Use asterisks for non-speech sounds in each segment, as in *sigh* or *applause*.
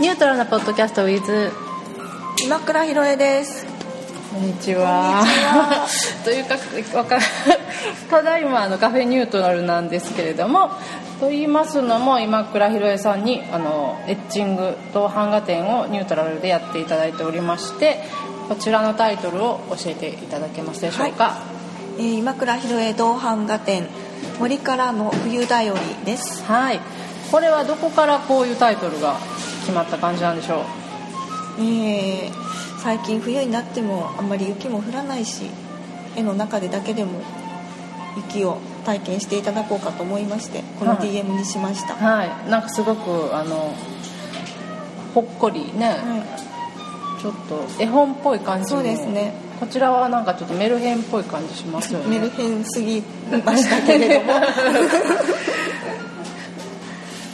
ニュートラルなポッドキャスト with 今倉ひろえです。こんにちは。*laughs* というかわか *laughs* ただいまあのカフェニュートラルなんですけれどもと言いますのも今倉ひろえさんにあのエッチングと版画展をニュートラルでやっていただいておりましてこちらのタイトルを教えていただけますでしょうか、はい、えー、今倉ひろえ銅版画展森からの冬だよりです。はい。これはどこからこういうタイトルが決まった感じなんでしょう。えー、最近冬になってもあんまり雪も降らないし絵の中でだけでも雪を体験していただこうかと思いましてこの DM にしました。はい、はい、なんかすごくあのほっこりね、はい。ちょっと絵本っぽい感じそうですね。こちらはなんかちょっとメルヘンっぽい感じしますよね。メルヘンすぎましたけれども *laughs*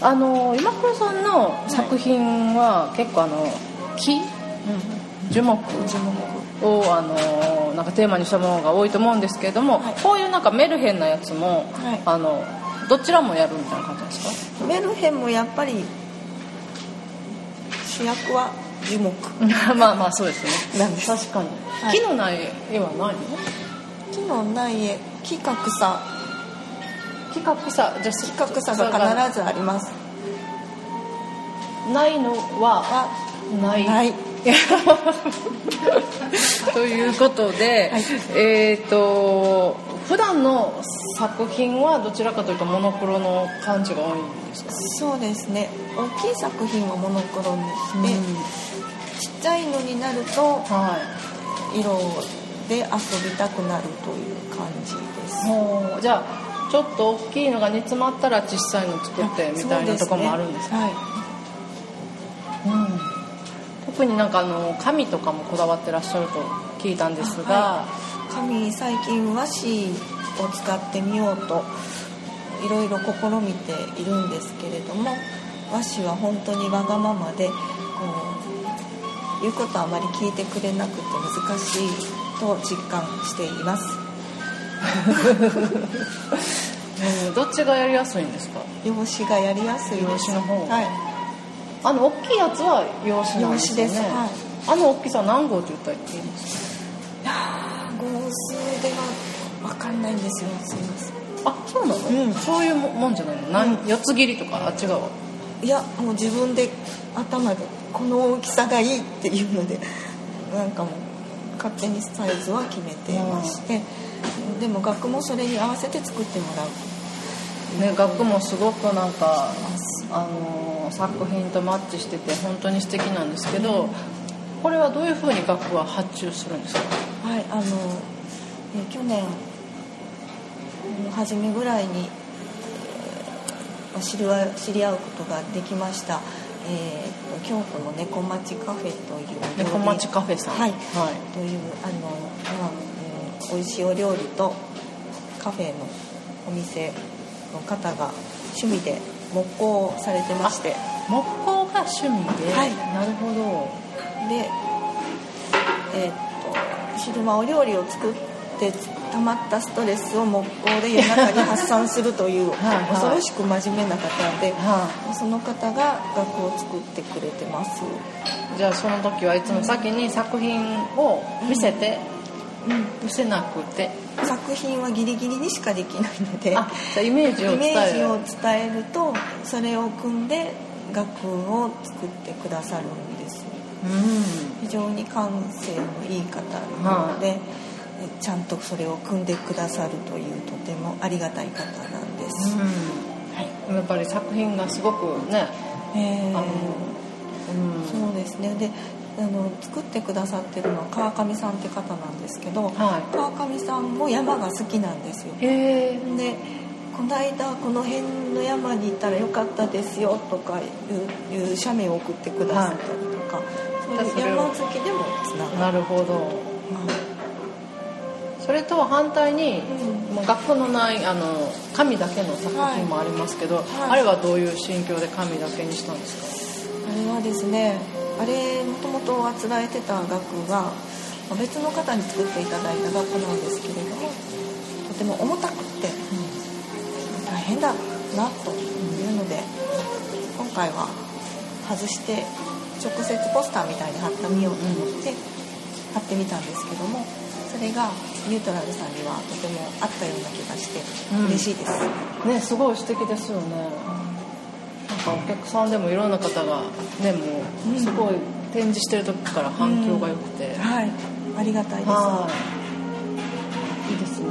あの今倉さんの作品は結構あの木、うん、樹木？樹木。をあのなんかテーマにしたものが多いと思うんですけれども、はい、こういうなんかメルヘンなやつも、はい、あのどちらもやるみたいな感じですか？メルヘンもやっぱり主役は樹木。*laughs* まあまあそうですね。確かに、はい、木のない絵はないの？木のない絵木か草木か草じゃ木か草が。必ずあります。ないのはない。ない。*laughs* ということで、はい、えっ、ー、と普段の作品はどちらかというとモノクロの感じが多いんですか？そうですね。大きい作品はモノクロにして、うん。ちっちゃいのになると、はい、色で遊びたくなるという感じです。じゃあちょっと大きいのが煮詰まったら小さいの作ってみたいなとこもあるんですか、ね、はい。うん、特になんかあの紙とかもこだわってらっしゃると聞いたんですが、はい、紙最近和紙を使ってみようといろいろ試みているんですけれども和紙は本当にわがままでこう言うことはあまり聞いてくれなくて難しいと実感していますどっちがやりやすいんですか？用紙がやりやすい用紙の方。はい。あの大きいやつは用紙なんですね。はい、あの大きさ何号って言ったらいいんですか？いや号数では分かんないんですよ。すいません。あそうなの、うん、そういうもんじゃないの、うん、四つ切りとかあ違うわいやもう自分で頭でこの大きさがいいっていうのでなんかもう勝手にサイズは決めてまして、うん、でも額もそれに合わせて作ってもらう、ね、額もすごくなんかあの作品とマッチしてて本当に素敵なんですけど、うん、これはどういうふうに額は発注するんですか？はいあのえ去年初めぐらいに知り合うことができましたえーと、京都の猫町カフェという猫町カフェさん。はい、はい、というあの、まあうん、美味しいお料理とカフェのお店の方が趣味で木工をされてまして。木工が趣味で、はい、なるほど。でえっ、ー、と昼間お料理を作って溜まったストレスを木工で夜中に発散するという *laughs* 恐ろしく真面目な方で、はい、その方が楽を作ってくれてます。じゃあその時はいつも先に作品を見せて、うん、見せなくて。作品はギリギリにしかできないのでイメージを伝える。イメージを伝えるとそれを組んで楽を作ってくださるんです、うん、非常に感性のいい方なので、はいちゃんとそれを組んでくださるというとてもありがたい方なんです、うん。はい、やっぱり作品がすごくね、えー、あのうん、そうですね。であの作ってくださってるのは川上さんって方なんですけど、はい、川上さんも山が好きなんですよ。でこの間この辺の山に行ったらよかったですよとかいういう写メを送ってくださったりとか、はい、そういう山好きでもつながる。なるほど、はいそれと反対に、うん、学校のないあの紙だけの作品もありますけど、はい。はい、あれはどういう心境で紙だけにしたんですか？あれはですねあれもともとあつらえてた額が別の方に作っていただいた額なんですけれどもとても重たくって、うん、大変だなというので今回は外して直接ポスターみたいに貼ってみようと思って貼ってみたんですけどもそれがニュートラルさんにはとても合ったような気がして嬉しいです、うん、ねすごい素敵ですよね。なんかお客さんでもいろんな方がねもうすごい展示してる時から反響が良くて、うん、はい。ありがたいです。いいですね。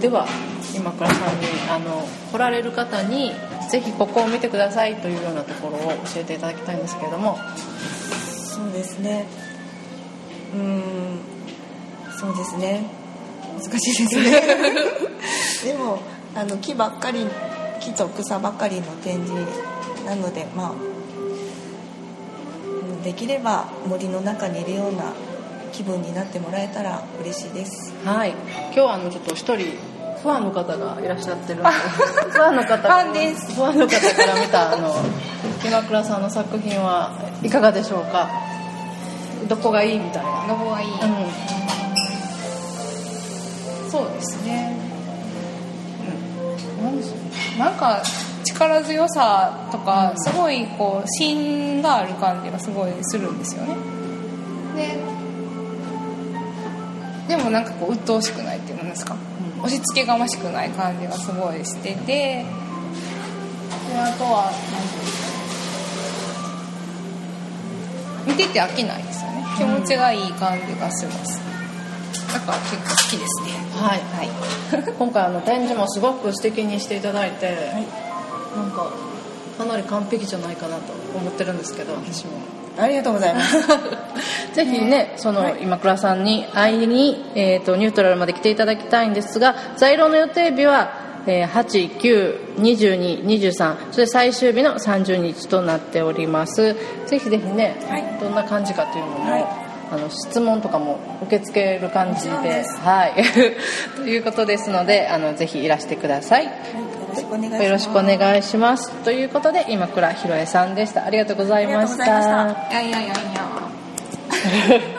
では今倉さんにあの来られる方にぜひここを見てくださいというようなところを教えていただきたいんですけれども。そうですね。うんそうですね。難しいですね。*laughs* でもあの木ばっかり木と草ばっかりの展示なのでまあできれば森の中にいるような気分になってもらえたら嬉しいです。はい。今日はあのちょっと一人ファンの方がいらっしゃってるんで *laughs* ファンの方ファンです。ファンの方から見たあの今倉さんの作品はいかがでしょうか？どこがいいみたいな。どこがいい、うん、そうですね。うん。なんでしょうなんか力強さとかすごいこう芯がある感じがすごいするんですよね。ででもなんかこう鬱陶しくないっていうんですか？うん押し付けがましくない感じがすごいしててであとは何て見てて飽きないですよね。気持ちがいい感じがします、だから結構好きですね。はい、はい、今回あの展示もすごく素敵にしていただいて、はい、なんかかなり完璧じゃないかなと思ってるんですけど私も。ありがとうございます。*laughs* ぜひねその、はい、今倉さんに会いに、えーと、ニュートラルまで来ていただきたいんですが在廊の予定日は、えー、892223それ最終日の30日となっております。ぜひぜひね、はい、どんな感じかというのも、はい、あの質問とかも受け付ける感じではい。*laughs* ということですのであのぜひいらしてください。よろしくお願いします。ということで今倉ひろえさんでした。ありがとうございました。いやいやいやいや *laughs*